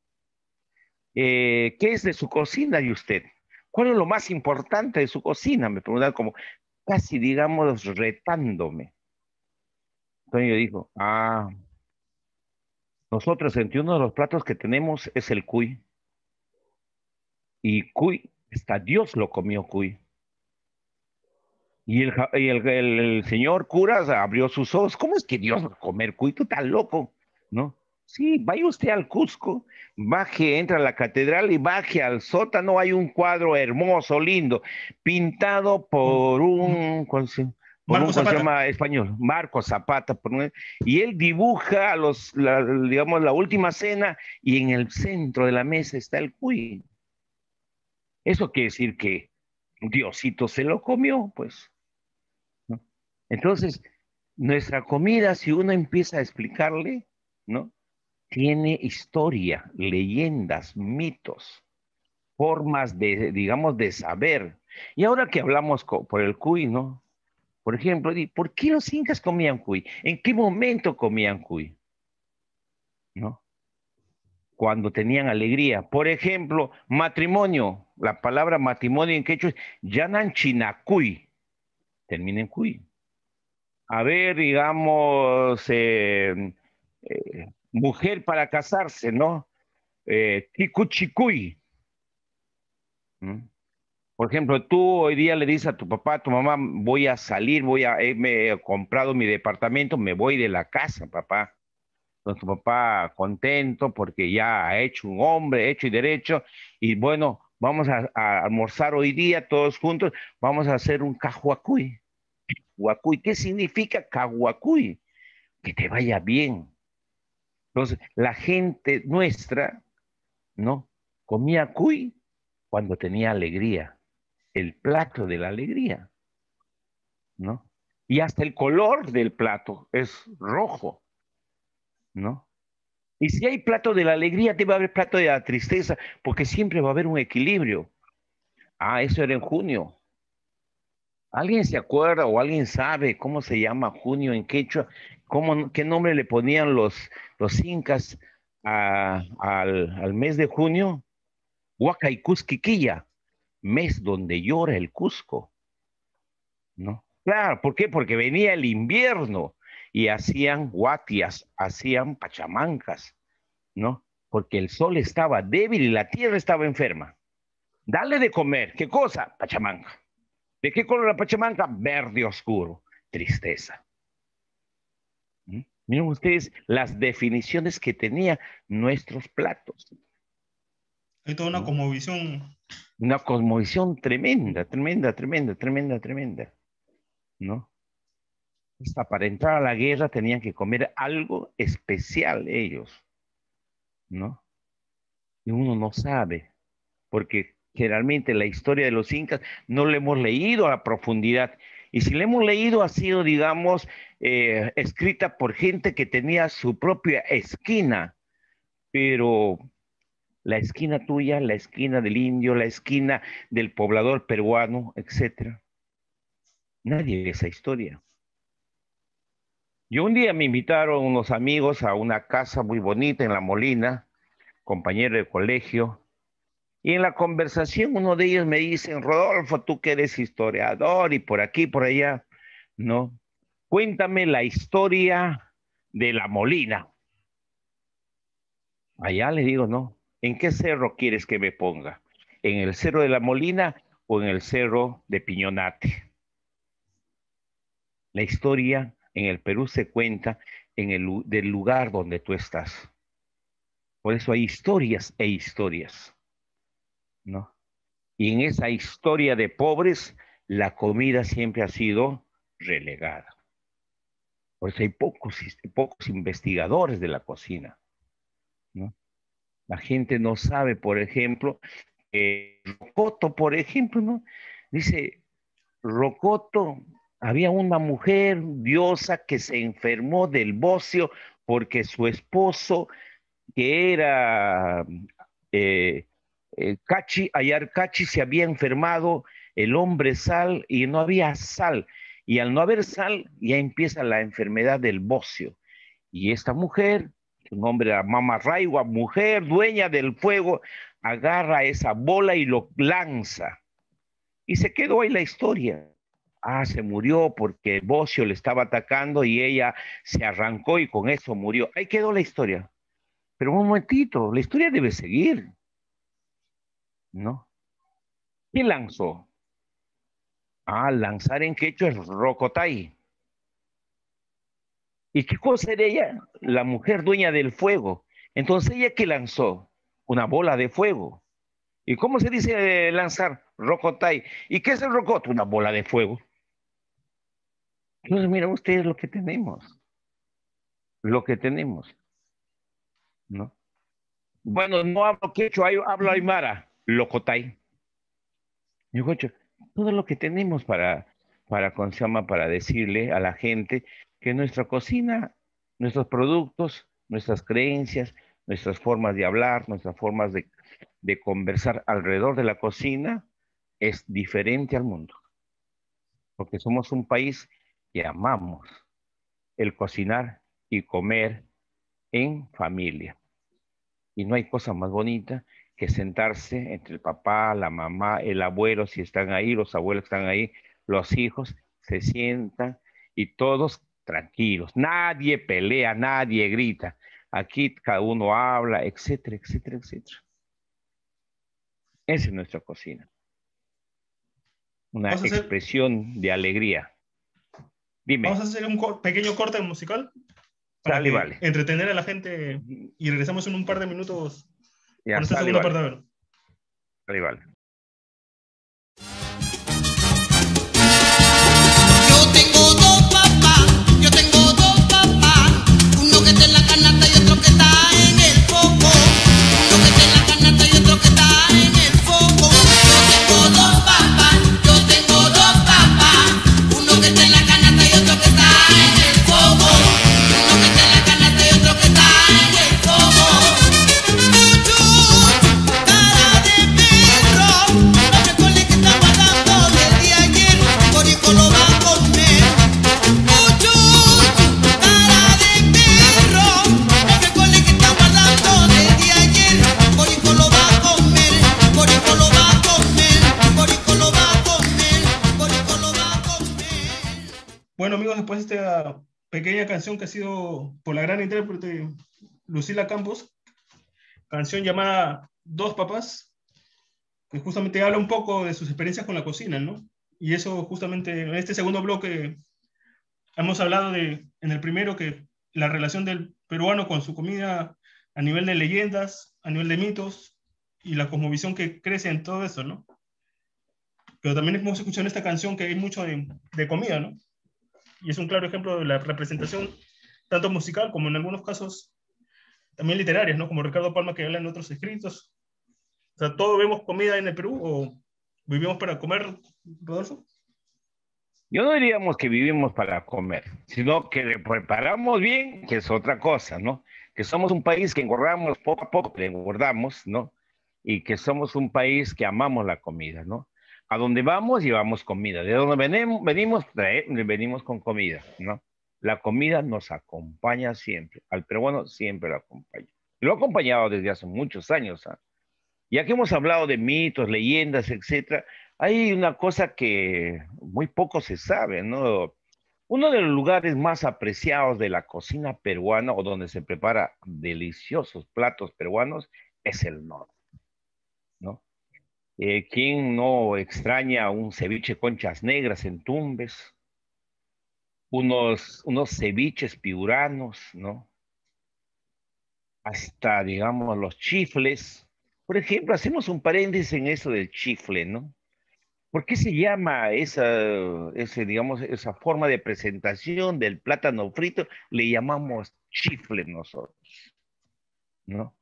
eh, ¿qué es de su cocina y usted? ¿Cuál es lo más importante de su cocina? Me preguntaba como casi, digamos, retándome. Entonces yo digo, ah, nosotros entre uno de los platos que tenemos es el cuy. Y cuy hasta Dios lo comió cuy. Y, el, señor curas abrió sus ojos. ¿Cómo es que Dios va a comer cuy? Tú estás loco, ¿no? Sí, vaya usted al Cusco, baje, entra a la catedral y baje al sótano. Hay un cuadro hermoso, lindo, pintado por un, un se llama español, Marco Zapata, y él dibuja los, digamos, la última cena y en el centro de la mesa está el cuy. Eso quiere decir que Diosito se lo comió, pues. Entonces, nuestra comida, si uno empieza a explicarle, ¿no? Tiene historia, leyendas, mitos, formas de, digamos, de saber. Y ahora que hablamos por el cuy, ¿no? Por ejemplo, ¿por qué los incas comían cuy? ¿En qué momento comían cuy? ¿No? cuando tenían alegría. Por ejemplo, matrimonio. La palabra matrimonio en quechua es yanan chinacuy. Termina en cuy. A ver, digamos, eh, eh, mujer para casarse, ¿no? Eh, tikuchikuy. ¿Mm? Por ejemplo, tú hoy día le dices a tu papá, a tu mamá, voy a salir, voy a, me he comprado mi departamento, me voy de la casa, papá nuestro papá contento porque ya ha hecho un hombre, hecho y derecho, y bueno, vamos a, almorzar hoy día todos juntos, vamos a hacer un cajuacuy. ¿qué significa cajuacuy? Que te vaya bien. Entonces, la gente nuestra, ¿no? Comía cuy cuando tenía alegría, el plato de la alegría, ¿no? Y hasta el color del plato es rojo. ¿no? Y si hay plato de la alegría, debe haber plato de la tristeza, porque siempre va a haber un equilibrio. Ah, eso era en junio. ¿Alguien se acuerda o alguien sabe cómo se llama junio en quechua? ¿Cómo, ¿Qué nombre le ponían los, los incas al, mes de junio? Huacaicusquiquilla, mes donde llora el Cusco. ¿No? Claro, ¿por qué? Porque venía el invierno y hacían guatias, hacían pachamancas, ¿no? Porque el sol estaba débil y la tierra estaba enferma. Dale de comer, ¿qué cosa? Pachamanca. ¿De qué color la pachamanca? Verde oscuro, tristeza. ¿Mm? Miren ustedes las definiciones que tenían nuestros platos. Hay toda una cosmovisión. Una cosmovisión tremenda, tremenda, tremenda, tremenda, tremenda. ¿No? para entrar a la guerra tenían que comer algo especial ellos, ¿no? Y uno no sabe, porque generalmente la historia de los incas no la hemos leído a la profundidad. Y si la hemos leído ha sido, digamos, eh, escrita por gente que tenía su propia esquina, pero la esquina tuya, la esquina del indio, la esquina del poblador peruano, etcétera. Nadie ve esa historia. Yo un día me invitaron unos amigos a una casa muy bonita en La Molina, compañero de colegio, y en la conversación uno de ellos me dice, Rodolfo, tú que eres historiador y por aquí, por allá, ¿no? Cuéntame la historia de La Molina. Allá le digo, no, ¿en qué cerro quieres que me ponga? ¿En el cerro de La Molina o en el cerro de Piñonate? La historia en el Perú se cuenta en el del lugar donde tú estás. Por eso hay historias e historias, ¿no? Y en esa historia de pobres, la comida siempre ha sido relegada. Por eso hay pocos, investigadores de la cocina. La gente no sabe, por ejemplo, Rocoto, por ejemplo. Dice, Rocoto había una mujer diosa que se enfermó del bocio porque su esposo, que era eh, eh, Cachi, Ayar Cachi, se había enfermado, el hombre sal y no había sal. Y al no haber sal, ya empieza la enfermedad del bocio. Y esta mujer, su nombre era Mama Raigua, mujer dueña del fuego, agarra esa bola y lo lanza. Y se quedó ahí la historia ah, se murió porque Bocio le estaba atacando y ella se arrancó y con eso murió. Ahí quedó la historia. Pero un momentito, la historia debe seguir. ¿No? ¿Qué lanzó? Ah, lanzar en quechua es rocotay. ¿Y qué cosa era ella? La mujer dueña del fuego. Entonces, ¿ella qué lanzó? Una bola de fuego. ¿Y cómo se dice lanzar? Rocotay. ¿Y qué es el rocot? Una bola de fuego. Entonces, mira ustedes lo que tenemos. Lo que tenemos. ¿No? Bueno, no hablo quechua, hablo aymara, locotay. Yo, todo lo que tenemos para, para, para decirle a la gente que nuestra cocina, nuestros productos, nuestras creencias, nuestras formas de hablar, nuestras formas de, de conversar alrededor de la cocina es diferente al mundo. Porque somos un país y amamos el cocinar y comer en familia. Y no hay cosa más bonita que sentarse entre el papá, la mamá, el abuelo, si están ahí, los abuelos están ahí, los hijos se sientan y todos tranquilos. Nadie pelea, nadie grita. Aquí cada uno habla, etcétera, etcétera, etcétera. Esa es nuestra cocina. Una expresión de alegría. Vamos a hacer un pequeño corte musical para vale. entretener a la gente y regresamos en un par de minutos ya, con esta segunda parte. Vale, vale. Después de esta pequeña canción que ha sido por la gran intérprete Lucila Campos, canción llamada Dos Papás, que justamente habla un poco de sus experiencias con la cocina, ¿no? Y eso justamente en este segundo bloque hemos hablado de, en el primero, que la relación del peruano con su comida a nivel de leyendas, a nivel de mitos y la cosmovisión que crece en todo eso, ¿no? Pero también hemos escuchado en esta canción que hay mucho de, de comida, ¿no? Y es un claro ejemplo de la representación, tanto musical como en algunos casos también literarias, ¿no? Como Ricardo Palma que habla en otros escritos. O sea, ¿todos vemos comida en el Perú o vivimos para comer, Rodolfo? Yo no diríamos que vivimos para comer, sino que preparamos bien, que es otra cosa, ¿no? Que somos un país que engordamos poco a poco, engordamos, ¿no? Y que somos un país que amamos la comida, ¿no? A donde vamos, llevamos comida. De donde venimos, venimos, venimos con comida, ¿no? La comida nos acompaña siempre. Al peruano siempre lo acompaña. Lo ha acompañado desde hace muchos años. ¿ah? Ya que hemos hablado de mitos, leyendas, etcétera, hay una cosa que muy poco se sabe, ¿no? Uno de los lugares más apreciados de la cocina peruana o donde se prepara deliciosos platos peruanos es el norte, ¿no? Eh, ¿Quién no extraña un ceviche conchas negras en Tumbes? unos, unos ceviches piuranos, ¿no? Hasta, digamos, los chifles. Por ejemplo, hacemos un paréntesis en eso del chifle, ¿no? ¿Por qué se llama esa, ese, digamos, esa forma de presentación del plátano frito? Le llamamos chifle nosotros, ¿no?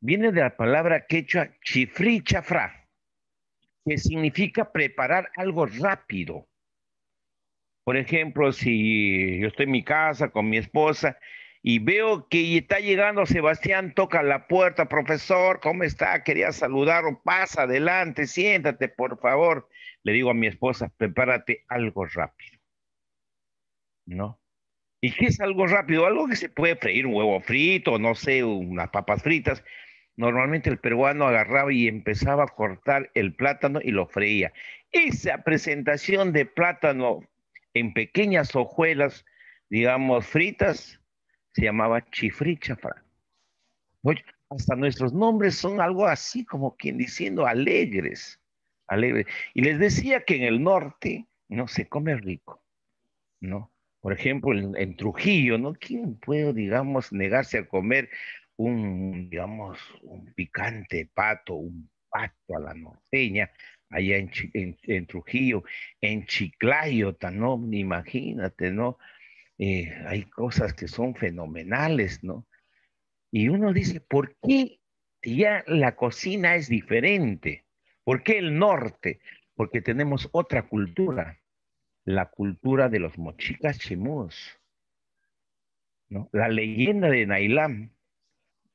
Viene de la palabra quechua chifri chafra, que significa preparar algo rápido, por ejemplo, si yo estoy en mi casa con mi esposa y veo que está llegando Sebastián, toca la puerta, profesor, ¿cómo está? Quería saludarlo, pasa adelante, siéntate, por favor. Le digo a mi esposa, prepárate algo rápido. ¿No? ¿Y qué es algo rápido? Algo que se puede freír, un huevo frito, no sé, unas papas fritas. Normalmente el peruano agarraba y empezaba a cortar el plátano y lo freía. Esa presentación de plátano en pequeñas hojuelas, digamos, fritas, se llamaba chifrichafra. Hasta nuestros nombres son algo así como quien diciendo alegres, alegres. Y les decía que en el norte no se come rico, ¿no? Por ejemplo, en, Trujillo, ¿no? ¿Quién puede, digamos, negarse a comer un, digamos, un picante pato, un pato a la norteña, allá en, Trujillo, en Chiclayo, ¿no? Imagínate, ¿no? Eh, hay cosas que son fenomenales, ¿no? Y uno dice, ¿por qué ya la cocina es diferente? ¿Por qué el norte? Porque tenemos otra cultura, la cultura de los mochicas chimús, ¿no? La leyenda de Nailam,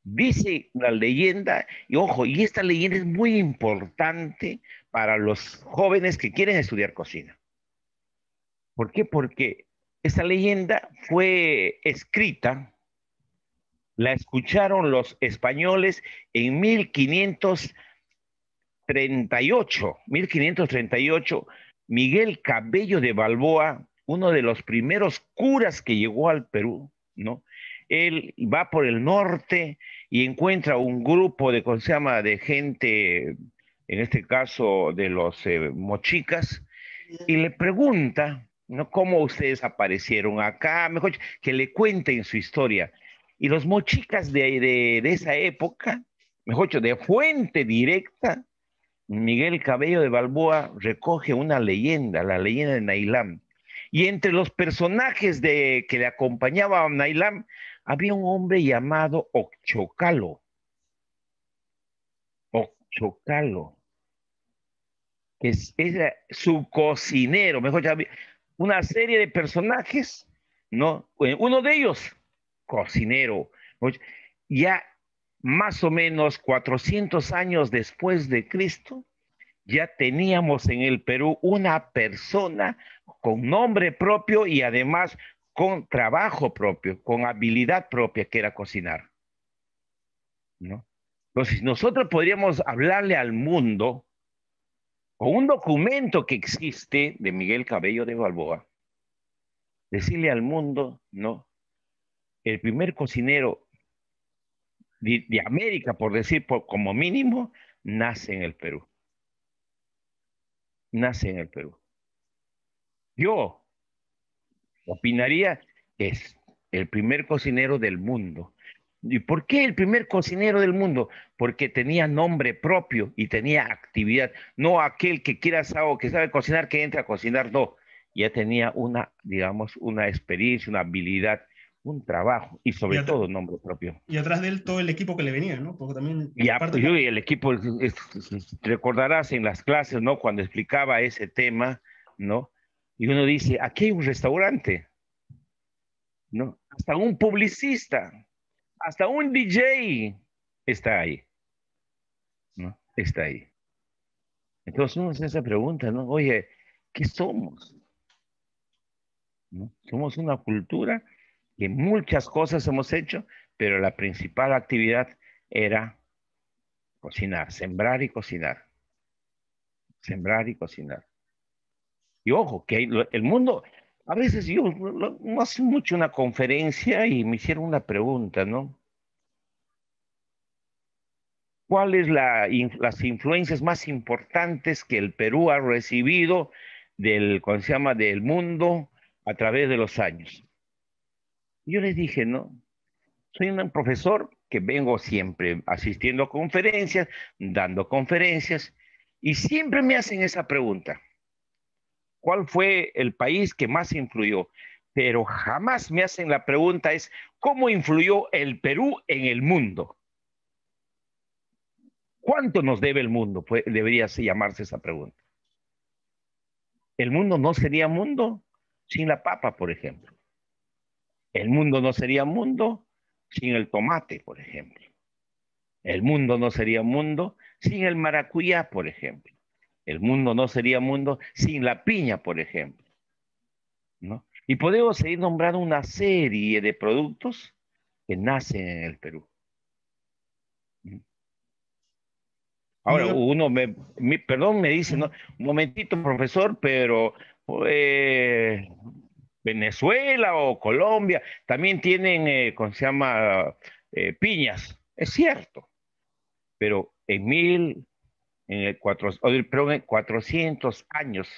Dice la leyenda, y ojo, y esta leyenda es muy importante para los jóvenes que quieren estudiar cocina. ¿Por qué? Porque esta leyenda fue escrita, la escucharon los españoles en 1538, 1538, Miguel Cabello de Balboa, uno de los primeros curas que llegó al Perú, ¿no? él va por el norte y encuentra un grupo de, ¿cómo se llama?, de gente, en este caso de los eh, mochicas, y le pregunta, ¿no? ¿Cómo ustedes aparecieron acá? Mejor que le cuenten su historia. Y los mochicas de, de, esa época, mejor dicho, de fuente directa, Miguel Cabello de Balboa recoge una leyenda, la leyenda de Nailam. Y entre los personajes de, que le acompañaba a Nailam había un hombre llamado Ochocalo. Ochocalo. Que es, su cocinero, mejor ya, una serie de personajes, ¿no? Uno de ellos, cocinero. Ya más o menos 400 años después de Cristo, ya teníamos en el Perú una persona con nombre propio y además con trabajo propio, con habilidad propia, que era cocinar. ¿No? Entonces, nosotros podríamos hablarle al mundo con un documento que existe de Miguel Cabello de Balboa, decirle al mundo, ¿no? El primer cocinero de, América, por decir como mínimo, nace en el Perú. Nace en el Perú. Yo, opinaría que es el primer cocinero del mundo. ¿Y por qué el primer cocinero del mundo? Porque tenía nombre propio y tenía actividad. No aquel que quiera saber, que sabe cocinar, que entra a cocinar, no. Ya tenía una, digamos, una experiencia, una habilidad un trabajo y sobre todo nombre propio. Y atrás de él todo el equipo que le venía, ¿no? Porque también... Y aparte, yo y el equipo, recordarás en las clases, ¿no? Cuando explicaba ese tema, ¿no? Y uno dice, aquí hay un restaurante, ¿no? Hasta un publicista, hasta un DJ está ahí, ¿no? Está ahí. Entonces uno hace esa pregunta, ¿no? Oye, ¿qué somos? ¿No? Somos una cultura que muchas cosas hemos hecho, pero la principal actividad era cocinar, sembrar y cocinar. Sembrar y cocinar. Y ojo, que el mundo, a veces yo no hace mucho una conferencia y me hicieron una pregunta, ¿no? ¿Cuáles la, las influencias más importantes que el Perú ha recibido del, ¿cómo se llama?, del mundo a través de los años? Yo les dije, no, soy un profesor que vengo siempre asistiendo a conferencias, dando conferencias, y siempre me hacen esa pregunta. ¿Cuál fue el país que más influyó? Pero jamás me hacen la pregunta es, ¿cómo influyó el Perú en el mundo? ¿Cuánto nos debe el mundo? Debería llamarse esa pregunta. El mundo no sería mundo sin la papa, por ejemplo. El mundo no sería mundo sin el tomate, por ejemplo. El mundo no sería mundo sin el maracuyá, por ejemplo. El mundo no sería mundo sin la piña, por ejemplo. ¿No? Y podemos seguir nombrando una serie de productos que nacen en el Perú. Ahora, uno me, perdón, me dice, no, un momentito, profesor, pero eh, Venezuela o Colombia también tienen, eh, ¿cómo se llama? Eh, piñas. Es cierto. Pero en mil, en el cuatro, perdón, en 400 años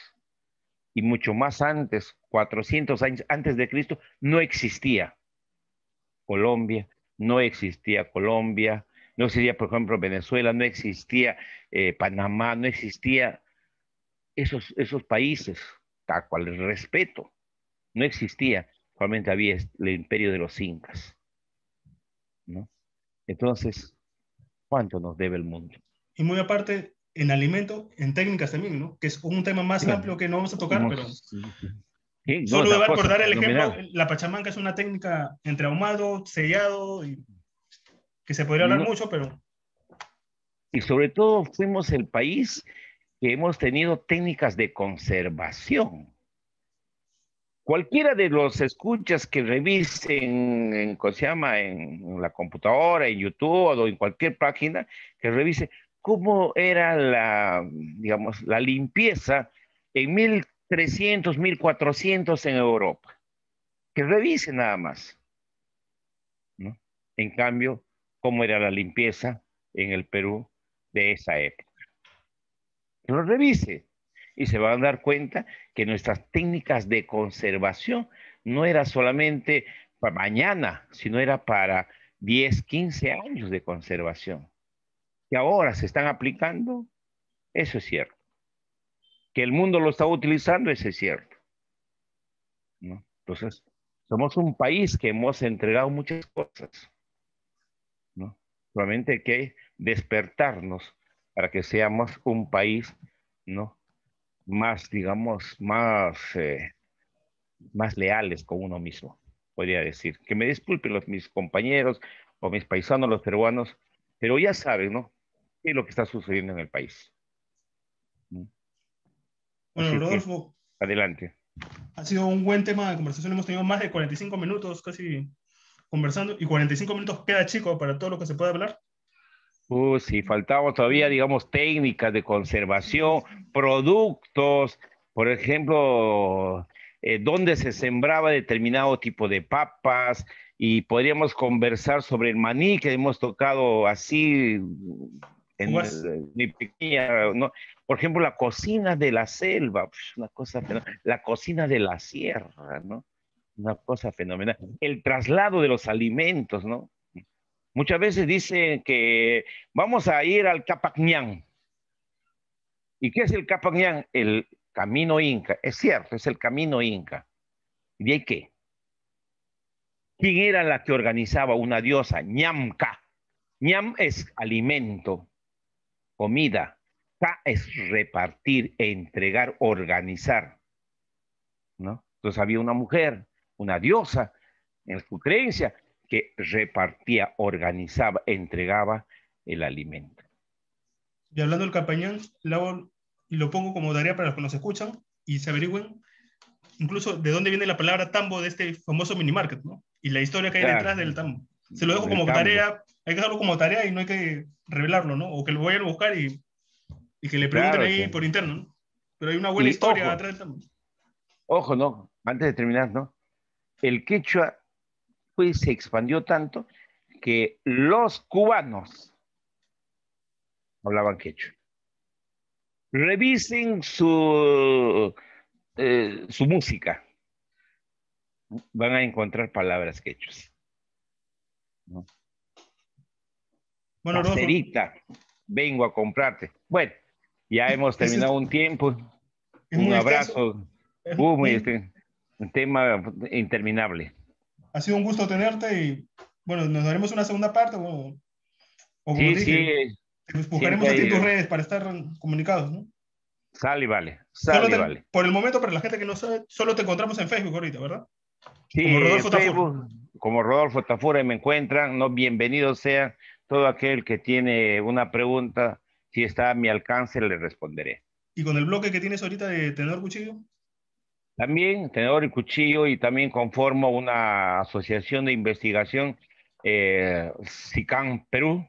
y mucho más antes, 400 años antes de Cristo, no existía Colombia, no existía Colombia, no existía, por ejemplo, Venezuela, no existía eh, Panamá, no existía esos, esos países, tal cual les respeto no existía, solamente había el imperio de los incas. ¿no? Entonces, ¿cuánto nos debe el mundo? Y muy aparte, en alimento, en técnicas también, ¿no? Que es un tema más amplio que no vamos a tocar, pero... Solo debo acordar el ejemplo, la pachamanca es una técnica entre ahumado, sellado, y que se podría hablar mucho, pero... Y sobre todo fuimos el país que hemos tenido técnicas de conservación. Cualquiera de los escuchas que revisen en, ¿cómo se llama? en la computadora, en YouTube o en cualquier página, que revise cómo era la, digamos, la limpieza en 1300, 1400 en Europa. Que revise nada más. ¿no? En cambio, cómo era la limpieza en el Perú de esa época. Que lo revise y se van a dar cuenta que nuestras técnicas de conservación no era solamente para mañana, sino era para 10, 15 años de conservación. Que ahora se están aplicando, eso es cierto. Que el mundo lo está utilizando, eso es cierto. Entonces, somos un país que hemos entregado muchas cosas. ¿no? Solamente hay que despertarnos para que seamos un país ¿no? más, digamos, más, eh, más leales con uno mismo, podría decir. Que me disculpen los, mis compañeros o mis paisanos, los peruanos, pero ya saben, ¿no? ¿Qué es lo que está sucediendo en el país? Bueno, Rodolfo. adelante. Ha sido un buen tema de conversación. Hemos tenido más de 45 minutos casi conversando y 45 minutos queda chico para todo lo que se puede hablar. Uh, sí, faltaba todavía, digamos, técnicas de conservación, productos, por ejemplo, eh, dónde se sembraba determinado tipo de papas y podríamos conversar sobre el maní que hemos tocado así en pequeña, ¿no? Por ejemplo, la cocina de la selva, una cosa fenomenal. La cocina de la sierra, ¿no? Una cosa fenomenal. El traslado de los alimentos, ¿no? Muchas veces dicen que vamos a ir al Capacñán. ¿Y qué es el Capacñán? El camino inca. Es cierto, es el camino inca. ¿Y de ahí qué? ¿Quién era la que organizaba una diosa? Ñamka. Ñam es alimento, comida. Ka es repartir, entregar, organizar. ¿no? Entonces había una mujer, una diosa, en su creencia, que repartía, organizaba, entregaba el alimento. Y hablando del campañón, lo, lo pongo como tarea para los que nos escuchan y se averigüen incluso de dónde viene la palabra tambo de este famoso mini market, ¿no? Y la historia que hay detrás del tambo. Se lo dejo como tarea, hay que hacerlo como tarea y no hay que revelarlo, ¿no? O que lo vayan a buscar y, y que le pregunten ahí por interno, ¿no? Pero hay una buena historia detrás del tambo. Ojo, ¿no? Antes de terminar, ¿no? El quechua pues, se expandió tanto que los cubanos hablaban quechua. Revisen su, eh, su música. Van a encontrar palabras quechuas. ¿No? Bueno, vengo a comprarte. Bueno, ya hemos terminado un tiempo. Un abrazo. Este, un tema interminable. Ha sido un gusto tenerte y bueno, nos daremos una segunda parte o, sí, dije, sí. buscaremos en tus redes para estar comunicados, ¿no? Sale y vale. Sale vale. Por el momento, para la gente que no sabe, solo te encontramos en Facebook ahorita, ¿verdad? Sí, como Rodolfo Facebook, Como Rodolfo Tafura me encuentran, no bienvenido sea todo aquel que tiene una pregunta, si está a mi alcance le responderé. ¿Y con el bloque que tienes ahorita de Tenedor Cuchillo? También Tenedor y Cuchillo y también conformo una asociación de investigación, eh, SICAN Perú,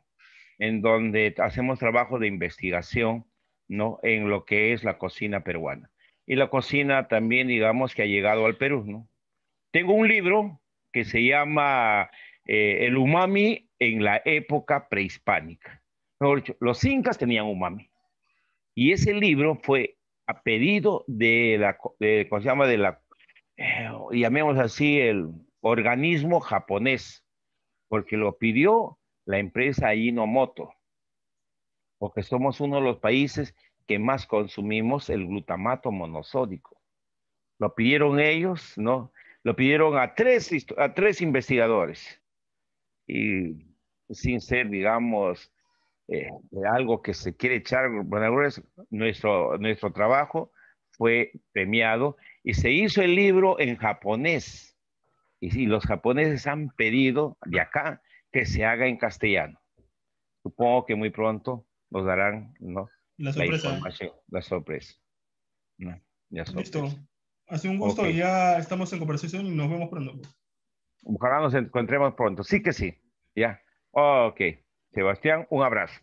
en donde hacemos trabajo de investigación ¿no? En lo que es la cocina peruana. Y la cocina también, digamos, que ha llegado al Perú, ¿no? Tengo un libro que se llama eh, El umami en la época prehispánica. Los incas tenían umami. Y ese libro fue a pedido de la, de, ¿cómo se llama? De la, eh, llamemos así, el organismo japonés, porque lo pidió la empresa Inomoto porque somos uno de los países que más consumimos el glutamato monosódico. Lo pidieron ellos, ¿no? Lo pidieron a tres, a tres investigadores. Y sin ser, digamos, eh, algo que se quiere echar, nuestro, nuestro trabajo fue premiado y se hizo el libro en japonés. Y, y los japoneses han pedido de acá que se haga en castellano. Supongo que muy pronto nos darán ¿no? la sorpresa. La, sorpresa. Listo. Ha sido un gusto y ya estamos en conversación y nos vemos pronto. Ojalá nos encontremos pronto. Sí que sí. Ya. Ok. Sebastián, un abrazo.